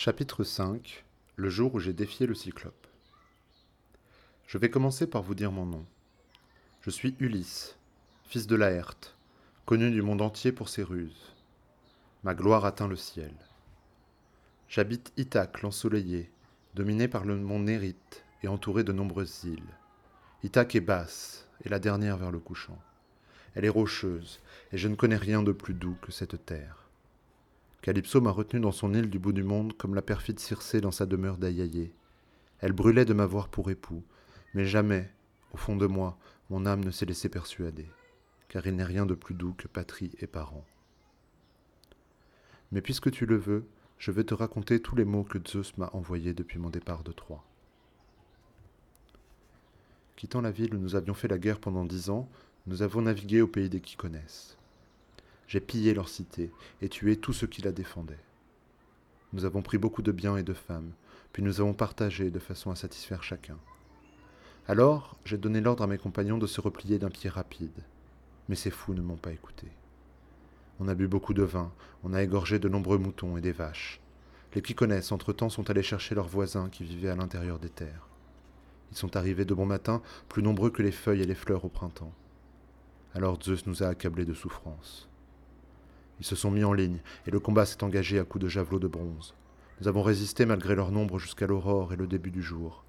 Chapitre 5 Le jour où j'ai défié le cyclope. Je vais commencer par vous dire mon nom. Je suis Ulysse, fils de Laerte, connu du monde entier pour ses ruses. Ma gloire atteint le ciel. J'habite Ithaque, l'ensoleillé, dominé par le mont Nérite et entouré de nombreuses îles. Ithaque est basse, et la dernière vers le couchant. Elle est rocheuse, et je ne connais rien de plus doux que cette terre. Calypso m'a retenu dans son île du bout du monde comme la perfide Circé dans sa demeure d'Aïaïé. Elle brûlait de m'avoir pour époux, mais jamais, au fond de moi, mon âme ne s'est laissée persuader, car il n'est rien de plus doux que patrie et parents. Mais puisque tu le veux, je vais te raconter tous les mots que Zeus m'a envoyés depuis mon départ de Troie. Quittant la ville où nous avions fait la guerre pendant dix ans, nous avons navigué au pays des qui connaissent. J'ai pillé leur cité et tué tous ceux qui la défendaient. Nous avons pris beaucoup de biens et de femmes, puis nous avons partagé de façon à satisfaire chacun. Alors, j'ai donné l'ordre à mes compagnons de se replier d'un pied rapide. Mais ces fous ne m'ont pas écouté. On a bu beaucoup de vin, on a égorgé de nombreux moutons et des vaches. Les qui connaissent, entre-temps, sont allés chercher leurs voisins qui vivaient à l'intérieur des terres. Ils sont arrivés de bon matin, plus nombreux que les feuilles et les fleurs au printemps. Alors Zeus nous a accablés de souffrance. Ils se sont mis en ligne, et le combat s'est engagé à coups de javelots de bronze. Nous avons résisté malgré leur nombre jusqu'à l'aurore et le début du jour.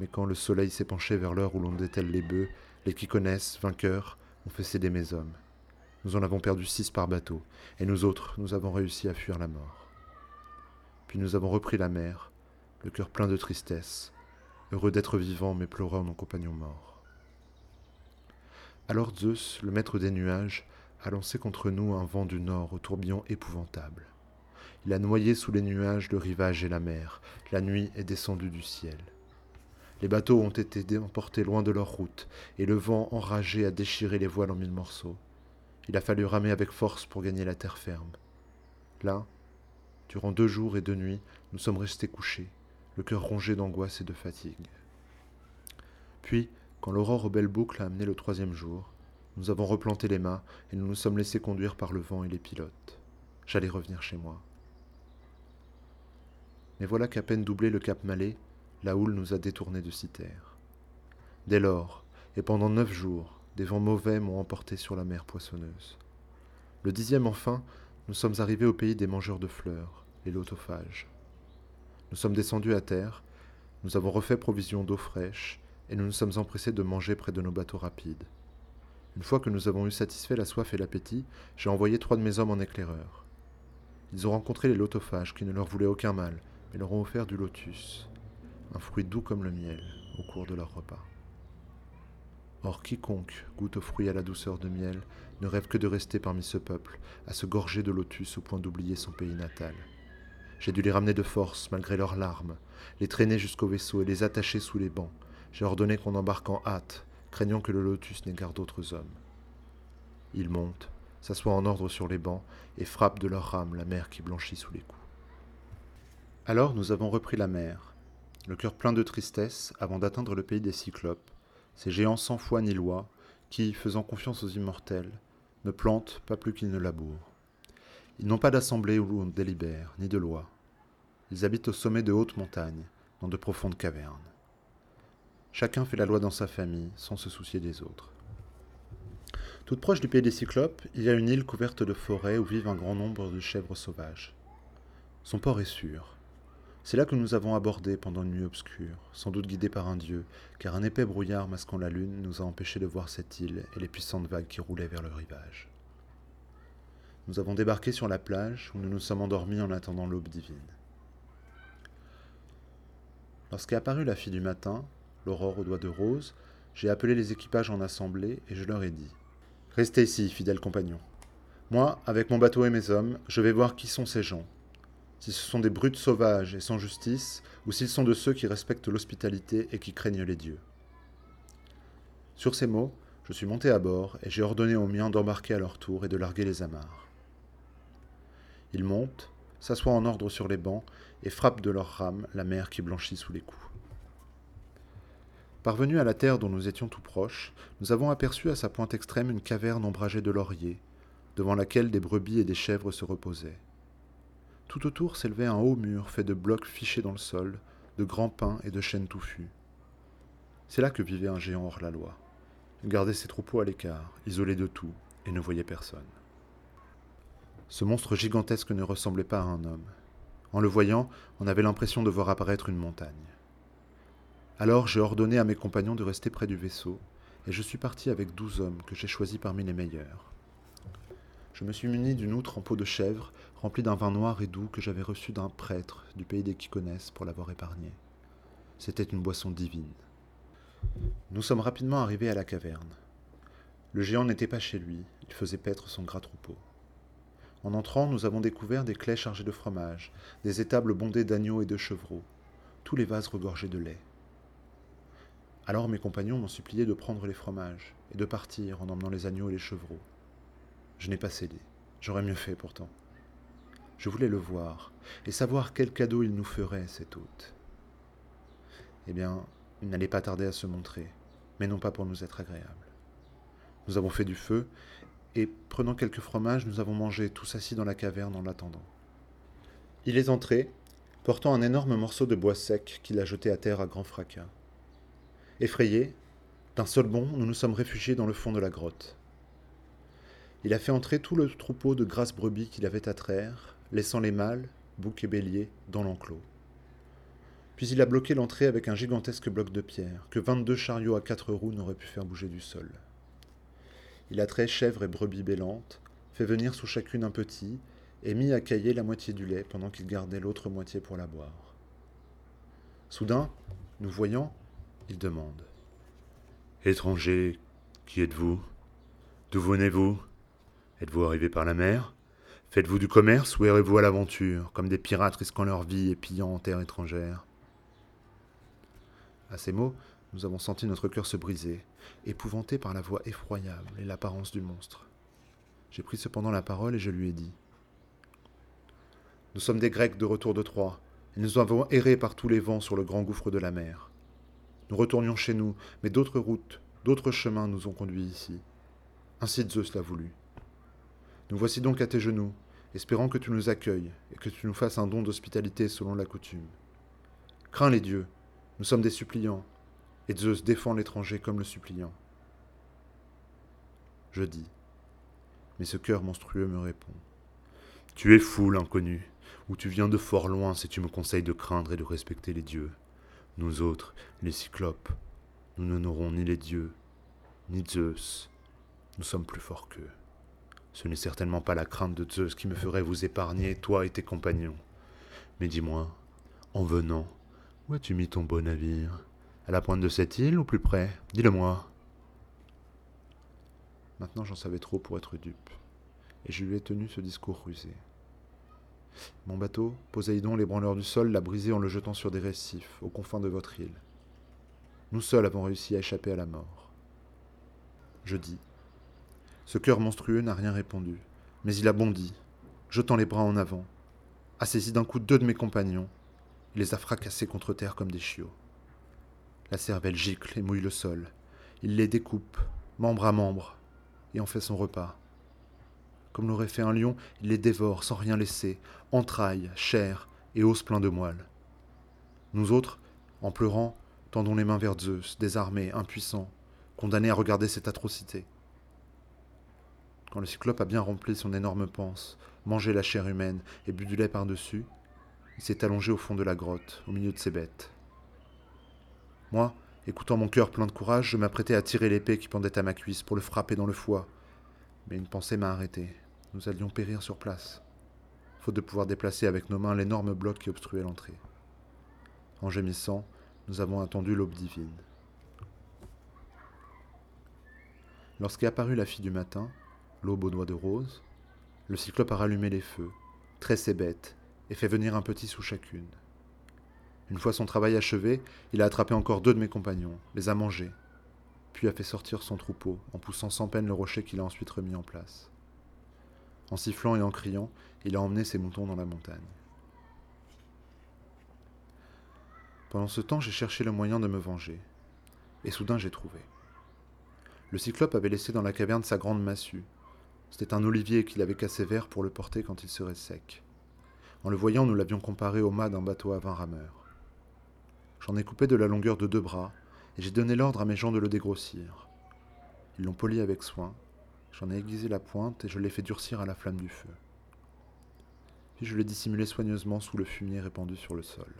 Mais quand le soleil s'est penché vers l'heure où l'on dételle les bœufs, les qui connaissent, vainqueurs, ont fait céder mes hommes. Nous en avons perdu six par bateau, et nous autres, nous avons réussi à fuir la mort. Puis nous avons repris la mer, le cœur plein de tristesse, heureux d'être vivants mais pleurant nos compagnons morts. Alors Zeus, le maître des nuages, a lancé contre nous un vent du nord au tourbillon épouvantable. Il a noyé sous les nuages le rivage et la mer. La nuit est descendue du ciel. Les bateaux ont été emportés loin de leur route, et le vent enragé a déchiré les voiles en mille morceaux. Il a fallu ramer avec force pour gagner la terre ferme. Là, durant deux jours et deux nuits, nous sommes restés couchés, le cœur rongé d'angoisse et de fatigue. Puis, quand l'aurore aux belles boucles a amené le troisième jour, nous avons replanté les mâts et nous nous sommes laissés conduire par le vent et les pilotes. J'allais revenir chez moi. Mais voilà qu'à peine doublé le cap Malais, la houle nous a détournés de Citerre. Dès lors, et pendant neuf jours, des vents mauvais m'ont emporté sur la mer poissonneuse. Le dixième enfin, nous sommes arrivés au pays des mangeurs de fleurs, les lotophages. Nous sommes descendus à terre, nous avons refait provision d'eau fraîche, et nous nous sommes empressés de manger près de nos bateaux rapides. Une fois que nous avons eu satisfait la soif et l'appétit, j'ai envoyé trois de mes hommes en éclaireur. Ils ont rencontré les lotophages qui ne leur voulaient aucun mal, mais leur ont offert du lotus, un fruit doux comme le miel, au cours de leur repas. Or quiconque goûte au fruit à la douceur de miel ne rêve que de rester parmi ce peuple, à se gorger de lotus au point d'oublier son pays natal. J'ai dû les ramener de force, malgré leurs larmes, les traîner jusqu'au vaisseau et les attacher sous les bancs. J'ai ordonné qu'on embarque en hâte, craignant que le lotus n'égare d'autres hommes. Ils montent, s'assoient en ordre sur les bancs et frappent de leurs rames la mer qui blanchit sous les coups. Alors nous avons repris la mer, le cœur plein de tristesse avant d'atteindre le pays des Cyclopes, ces géants sans foi ni loi, qui, faisant confiance aux immortels, ne plantent pas plus qu'ils ne labourent. Ils n'ont pas d'assemblée où l'on délibère, ni de loi. Ils habitent au sommet de hautes montagnes, dans de profondes cavernes. Chacun fait la loi dans sa famille, sans se soucier des autres. Toute proche du pays des Cyclopes, il y a une île couverte de forêts où vivent un grand nombre de chèvres sauvages. Son port est sûr. C'est là que nous avons abordé pendant une nuit obscure, sans doute guidés par un dieu, car un épais brouillard masquant la lune nous a empêchés de voir cette île et les puissantes vagues qui roulaient vers le rivage. Nous avons débarqué sur la plage où nous nous sommes endormis en attendant l'aube divine. Lorsqu'est apparue la fille du matin, l'aurore aux doigts de rose, j'ai appelé les équipages en assemblée et je leur ai dit Restez ici, fidèles compagnons. Moi, avec mon bateau et mes hommes, je vais voir qui sont ces gens. Si ce sont des brutes sauvages et sans justice, ou s'ils sont de ceux qui respectent l'hospitalité et qui craignent les dieux. Sur ces mots, je suis monté à bord et j'ai ordonné aux miens d'embarquer à leur tour et de larguer les amarres. Ils montent, s'assoient en ordre sur les bancs et frappent de leurs rames la mer qui blanchit sous les coups. Parvenus à la terre dont nous étions tout proches, nous avons aperçu à sa pointe extrême une caverne ombragée de lauriers, devant laquelle des brebis et des chèvres se reposaient. Tout autour s'élevait un haut mur fait de blocs fichés dans le sol, de grands pins et de chênes touffus. C'est là que vivait un géant hors la loi. Il gardait ses troupeaux à l'écart, isolé de tout, et ne voyait personne. Ce monstre gigantesque ne ressemblait pas à un homme. En le voyant, on avait l'impression de voir apparaître une montagne. Alors j'ai ordonné à mes compagnons de rester près du vaisseau, et je suis parti avec douze hommes que j'ai choisis parmi les meilleurs. Je me suis muni d'une outre en peau de chèvre, remplie d'un vin noir et doux que j'avais reçu d'un prêtre du pays des Kikonès pour l'avoir épargné. C'était une boisson divine. Nous sommes rapidement arrivés à la caverne. Le géant n'était pas chez lui, il faisait paître son gras troupeau. En entrant, nous avons découvert des claies chargées de fromage, des étables bondées d'agneaux et de chevreaux, tous les vases regorgés de lait. Alors mes compagnons m'ont supplié de prendre les fromages et de partir en emmenant les agneaux et les chevreaux. Je n'ai pas cédé, j'aurais mieux fait pourtant. Je voulais le voir et savoir quel cadeau il nous ferait, cet hôte. Eh bien, il n'allait pas tarder à se montrer, mais non pas pour nous être agréable. Nous avons fait du feu, et prenant quelques fromages, nous avons mangé tous assis dans la caverne en l'attendant. Il est entré, portant un énorme morceau de bois sec qu'il a jeté à terre à grand fracas. Effrayés, d'un seul bond, nous nous sommes réfugiés dans le fond de la grotte. Il a fait entrer tout le troupeau de grasses brebis qu'il avait à traire, laissant les mâles, boucs et béliers, dans l'enclos. Puis il a bloqué l'entrée avec un gigantesque bloc de pierre, que vingt-deux chariots à quatre roues n'auraient pu faire bouger du sol. Il a trait chèvres et brebis bêlantes, fait venir sous chacune un petit, et mis à cailler la moitié du lait pendant qu'il gardait l'autre moitié pour la boire. Soudain, nous voyant, il demande. Étranger, qui êtes-vous? D'où venez-vous? Êtes-vous arrivé par la mer? Faites-vous du commerce ou errez-vous à l'aventure, comme des pirates risquant leur vie et pillant en terre étrangère? À ces mots, nous avons senti notre cœur se briser, épouvanté par la voix effroyable et l'apparence du monstre. J'ai pris cependant la parole et je lui ai dit Nous sommes des Grecs de retour de Troie, et nous avons erré par tous les vents sur le grand gouffre de la mer. Nous retournions chez nous, mais d'autres routes, d'autres chemins nous ont conduits ici. Ainsi Zeus l'a voulu. Nous voici donc à tes genoux, espérant que tu nous accueilles et que tu nous fasses un don d'hospitalité selon la coutume. Crains les dieux, nous sommes des suppliants, et Zeus défend l'étranger comme le suppliant. Je dis, mais ce cœur monstrueux me répond. Tu es fou, l'inconnu, ou tu viens de fort loin si tu me conseilles de craindre et de respecter les dieux. Nous autres, les cyclopes, nous n'honorons ni les dieux, ni Zeus. Nous sommes plus forts qu'eux. Ce n'est certainement pas la crainte de Zeus qui me ferait vous épargner, toi et tes compagnons. Mais dis-moi, en venant, où as-tu mis ton beau navire? À la pointe de cette île ou plus près? Dis-le-moi. Maintenant j'en savais trop pour être dupe, et je lui ai tenu ce discours rusé. Mon bateau, Poséidon, l'ébranleur du sol, l'a brisé en le jetant sur des récifs, aux confins de votre île. Nous seuls avons réussi à échapper à la mort. Je dis, ce cœur monstrueux n'a rien répondu, mais il a bondi, jetant les bras en avant, a saisi d'un coup deux de mes compagnons, et les a fracassés contre terre comme des chiots. La cervelle gicle et mouille le sol. Il les découpe, membre à membre, et en fait son repas. Comme l'aurait fait un lion, il les dévore sans rien laisser, entrailles, chair et os pleins de moelle. Nous autres, en pleurant, tendons les mains vers Zeus, désarmés, impuissants, condamnés à regarder cette atrocité. Quand le cyclope a bien rempli son énorme panse, mangé la chair humaine et bu du lait par-dessus, il s'est allongé au fond de la grotte, au milieu de ses bêtes. Moi, écoutant mon cœur plein de courage, je m'apprêtais à tirer l'épée qui pendait à ma cuisse pour le frapper dans le foie. Mais une pensée m'a arrêté. Nous allions périr sur place, faute de pouvoir déplacer avec nos mains l'énorme bloc qui obstruait l'entrée. En gémissant, nous avons attendu l'aube divine. Lorsqu'est apparue la fille du matin, l'aube aux doigts de rose, le cyclope a rallumé les feux, trait ses bêtes, et fait venir un petit sous chacune. Une fois son travail achevé, il a attrapé encore deux de mes compagnons, les a mangés, puis a fait sortir son troupeau en poussant sans peine le rocher qu'il a ensuite remis en place. En sifflant et en criant, il a emmené ses moutons dans la montagne. Pendant ce temps, j'ai cherché le moyen de me venger, et soudain j'ai trouvé. Le cyclope avait laissé dans la caverne sa grande massue, c'était un olivier qu'il avait cassé vert pour le porter quand il serait sec. En le voyant, nous l'avions comparé au mât d'un bateau à vingt rameurs. J'en ai coupé de la longueur de deux bras, et j'ai donné l'ordre à mes gens de le dégrossir. Ils l'ont poli avec soin, j'en ai aiguisé la pointe et je l'ai fait durcir à la flamme du feu. Puis je l'ai dissimulé soigneusement sous le fumier répandu sur le sol.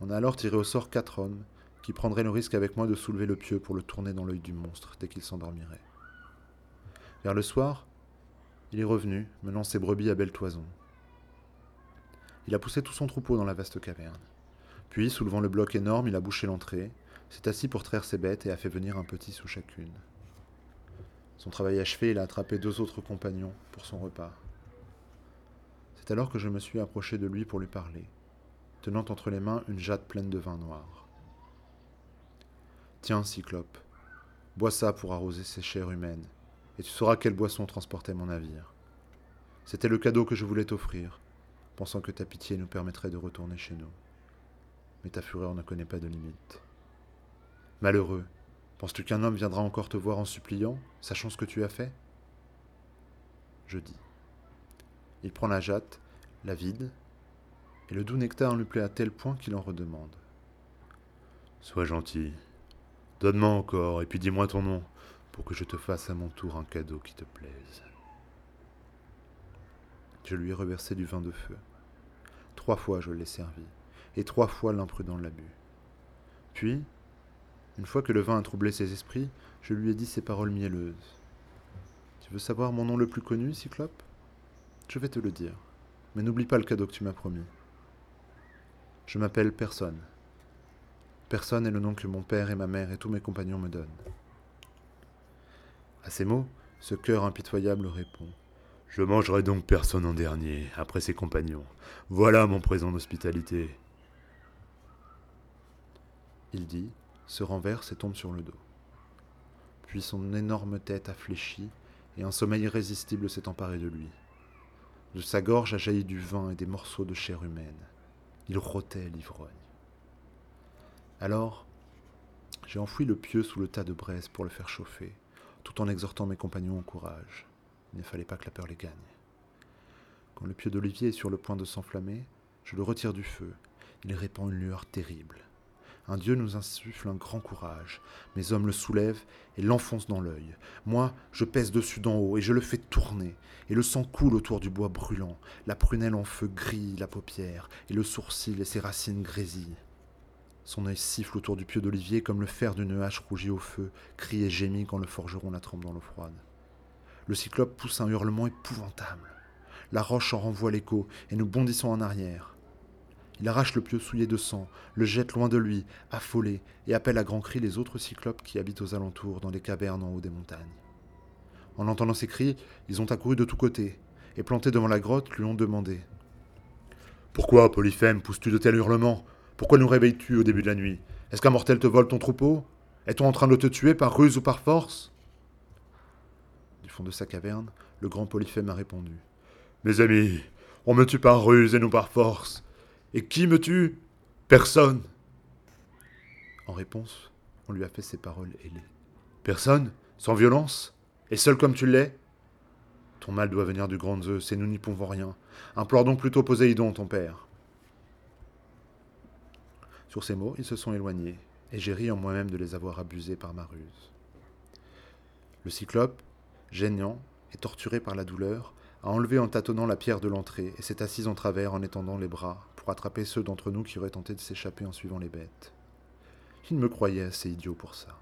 On a alors tiré au sort quatre hommes, qui prendraient le risque avec moi de soulever le pieu pour le tourner dans l'œil du monstre dès qu'il s'endormirait. Vers le soir, il est revenu, menant ses brebis à belle toison. Il a poussé tout son troupeau dans la vaste caverne. Puis, soulevant le bloc énorme, il a bouché l'entrée, s'est assis pour traire ses bêtes et a fait venir un petit sous chacune. Son travail achevé, il a attrapé deux autres compagnons pour son repas. C'est alors que je me suis approché de lui pour lui parler, tenant entre les mains une jatte pleine de vin noir. Tiens, Cyclope, bois ça pour arroser ces chairs humaines, et tu sauras quelle boisson transportait mon navire. C'était le cadeau que je voulais t'offrir, pensant que ta pitié nous permettrait de retourner chez nous. Mais ta fureur ne connaît pas de limite. Malheureux, penses-tu qu'un homme viendra encore te voir en suppliant, sachant ce que tu as fait? Je dis. Il prend la jatte, la vide, et le doux nectar lui plaît à tel point qu'il en redemande. Sois gentil. Donne-moi encore, et puis dis-moi ton nom, pour que je te fasse à mon tour un cadeau qui te plaise. Je lui ai reversé du vin de feu. Trois fois je l'ai servi, et trois fois l'imprudent l'a bu. Puis, une fois que le vin a troublé ses esprits, je lui ai dit ces paroles mielleuses. Tu veux savoir mon nom le plus connu, Cyclope? Je vais te le dire, mais n'oublie pas le cadeau que tu m'as promis. Je m'appelle Personne. Personne est le nom que mon père et ma mère et tous mes compagnons me donnent. À ces mots, ce cœur impitoyable répond. Je mangerai donc personne en dernier, après ses compagnons. Voilà mon présent d'hospitalité. Il dit, se renverse et tombe sur le dos. Puis son énorme tête a fléchi, et un sommeil irrésistible s'est emparé de lui. De sa gorge a jailli du vin et des morceaux de chair humaine. Il rôtait l'ivrogne. Alors, j'ai enfoui le pieu sous le tas de braise pour le faire chauffer, tout en exhortant mes compagnons au courage. Il ne fallait pas que la peur les gagne. Quand le pieu d'Olivier est sur le point de s'enflammer, je le retire du feu. Il répand une lueur terrible. Un dieu nous insuffle un grand courage. Mes hommes le soulèvent et l'enfoncent dans l'œil. Moi, je pèse dessus d'en haut et je le fais tourner. Et le sang coule autour du bois brûlant. La prunelle en feu grille la paupière, et le sourcil et ses racines grésillent. Son œil siffle autour du pieu d'olivier comme le fer d'une hache rougie au feu, crie et gémit quand le forgeron la trempe dans l'eau froide. Le cyclope pousse un hurlement épouvantable. La roche en renvoie l'écho, et nous bondissons en arrière. Il arrache le pieu souillé de sang, le jette loin de lui, affolé, et appelle à grands cris les autres cyclopes qui habitent aux alentours, dans les cavernes en haut des montagnes. En entendant ces cris, ils ont accouru de tous côtés, et plantés devant la grotte, lui ont demandé Pourquoi, Polyphème, pousses-tu de tels hurlements? Pourquoi nous réveilles-tu au début de la nuit? Est-ce qu'un mortel te vole ton troupeau? Est-on en train de te tuer par ruse ou par force? Du fond de sa caverne, le grand Polyphème a répondu Mes amis, on me tue par ruse et non par force. Et qui me tue? Personne. En réponse, on lui a fait ces paroles ailées. Personne Sans violence Et seul comme tu l'es? Ton mal doit venir du grand Zeus, et nous n'y pouvons rien. Implore donc plutôt Poséidon, ton père. Sur ces mots, ils se sont éloignés, et j'ai ri en moi-même de les avoir abusés par ma ruse. Le cyclope, gênant et torturé par la douleur, a enlevé en tâtonnant la pierre de l'entrée et s'est assis en travers en étendant les bras pour attraper ceux d'entre nous qui auraient tenté de s'échapper en suivant les bêtes. Il me croyait assez idiot pour ça.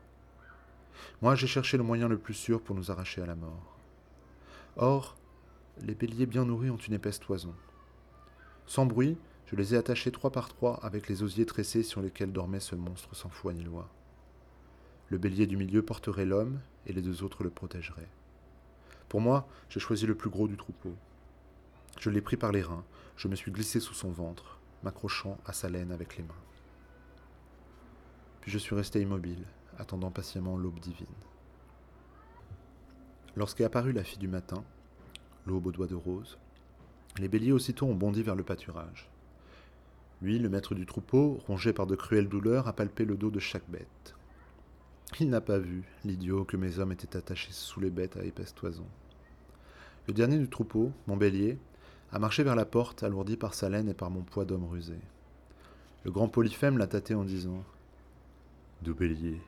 Moi, j'ai cherché le moyen le plus sûr pour nous arracher à la mort. Or, les béliers bien nourris ont une épaisse toison. Sans bruit, je les ai attachés trois par trois avec les osiers tressés sur lesquels dormait ce monstre sans foi ni loi. Le bélier du milieu porterait l'homme et les deux autres le protégeraient. Pour moi, j'ai choisi le plus gros du troupeau. Je l'ai pris par les reins, je me suis glissé sous son ventre, m'accrochant à sa laine avec les mains. Puis je suis resté immobile, attendant patiemment l'aube divine. Lorsqu'est apparue la fille du matin, l'aube aux doigts de rose, les béliers aussitôt ont bondi vers le pâturage. Lui, le maître du troupeau, rongé par de cruelles douleurs, a palpé le dos de chaque bête. Il n'a pas vu, l'idiot, que mes hommes étaient attachés sous les bêtes à épaisse toison. Le dernier du troupeau, mon bélier, a marché vers la porte, alourdi par sa laine et par mon poids d'homme rusé. Le grand Polyphème l'a tâté en disant Doubellier,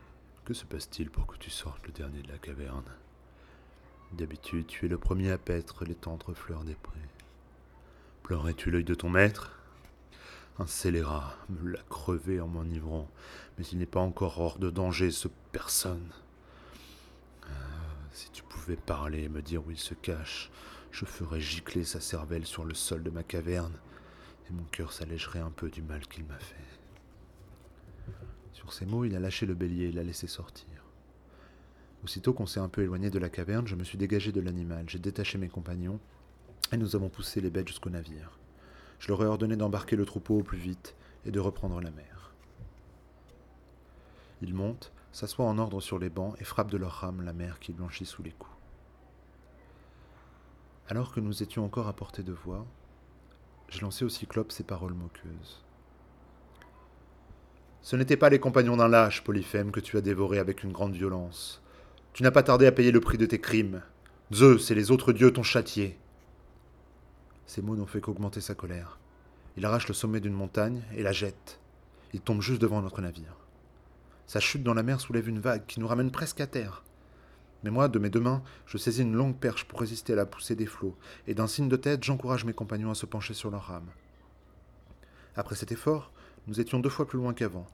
que se passe-t-il pour que tu sortes le dernier de la caverne? D'habitude, tu es le premier à paître les tendres fleurs des prés. Pleurais-tu l'œil de ton maître? Un scélérat me l'a crevé en m'enivrant, mais il n'est pas encore hors de danger, ce personne. Ah, pouvais parler et me dire où il se cache, je ferais gicler sa cervelle sur le sol de ma caverne, et mon cœur s'allégerait un peu du mal qu'il m'a fait. Sur ces mots, il a lâché le bélier et l'a laissé sortir. Aussitôt qu'on s'est un peu éloigné de la caverne, je me suis dégagé de l'animal, j'ai détaché mes compagnons, et nous avons poussé les bêtes jusqu'au navire. Je leur ai ordonné d'embarquer le troupeau au plus vite et de reprendre la mer. Ils montent, s'assoient en ordre sur les bancs et frappent de leurs rames la mer qui blanchit sous les coups. Alors que nous étions encore à portée de voix, j'ai lancé au cyclope ces paroles moqueuses. Ce n'étaient pas les compagnons d'un lâche, Polyphème, que tu as dévoré avec une grande violence. Tu n'as pas tardé à payer le prix de tes crimes. Zeus et les autres dieux t'ont châtié. Ces mots n'ont fait qu'augmenter sa colère. Il arrache le sommet d'une montagne et la jette. Il tombe juste devant notre navire. Sa chute dans la mer soulève une vague qui nous ramène presque à terre. Mais moi, de mes deux mains, je saisis une longue perche pour résister à la poussée des flots, et d'un signe de tête, j'encourage mes compagnons à se pencher sur leurs rames. Après cet effort, nous étions deux fois plus loin qu'avant,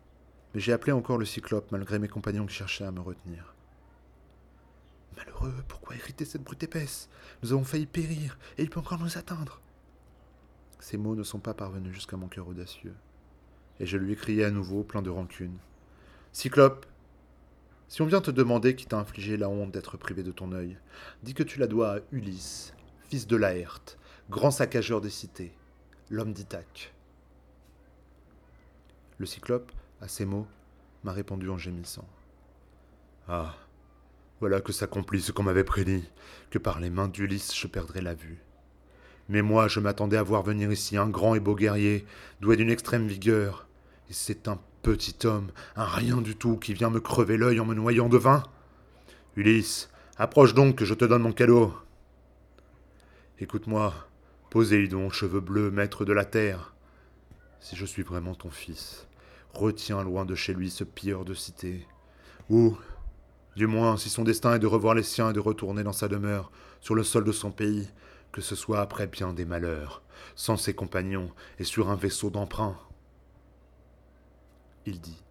mais j'ai appelé encore le cyclope malgré mes compagnons qui cherchaient à me retenir. Malheureux, pourquoi hériter cette brute épaisse? Nous avons failli périr, et il peut encore nous atteindre. Ces mots ne sont pas parvenus jusqu'à mon cœur audacieux, et je lui ai crié à nouveau, plein de rancune. Cyclope, si on vient te demander qui t'a infligé la honte d'être privé de ton œil, dis que tu la dois à Ulysse, fils de Laerte, grand saccageur des cités, l'homme d'Ithaque. Le cyclope, à ces mots, m'a répondu en gémissant. Ah, voilà que s'accomplit ce qu'on m'avait prédit, que par les mains d'Ulysse je perdrais la vue. Mais moi, je m'attendais à voir venir ici un grand et beau guerrier, doué d'une extrême vigueur. Et c'est un petit homme, un rien du tout, qui vient me crever l'œil en me noyant de vin. Ulysse, approche donc que je te donne mon cadeau. Écoute-moi, Poséidon, cheveux bleus, maître de la terre. Si je suis vraiment ton fils, retiens loin de chez lui ce pilleur de cité. Ou, du moins, si son destin est de revoir les siens et de retourner dans sa demeure, sur le sol de son pays, que ce soit après bien des malheurs, sans ses compagnons et sur un vaisseau d'emprunt. Il dit,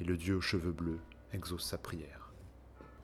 et le dieu aux cheveux bleus exauce sa prière.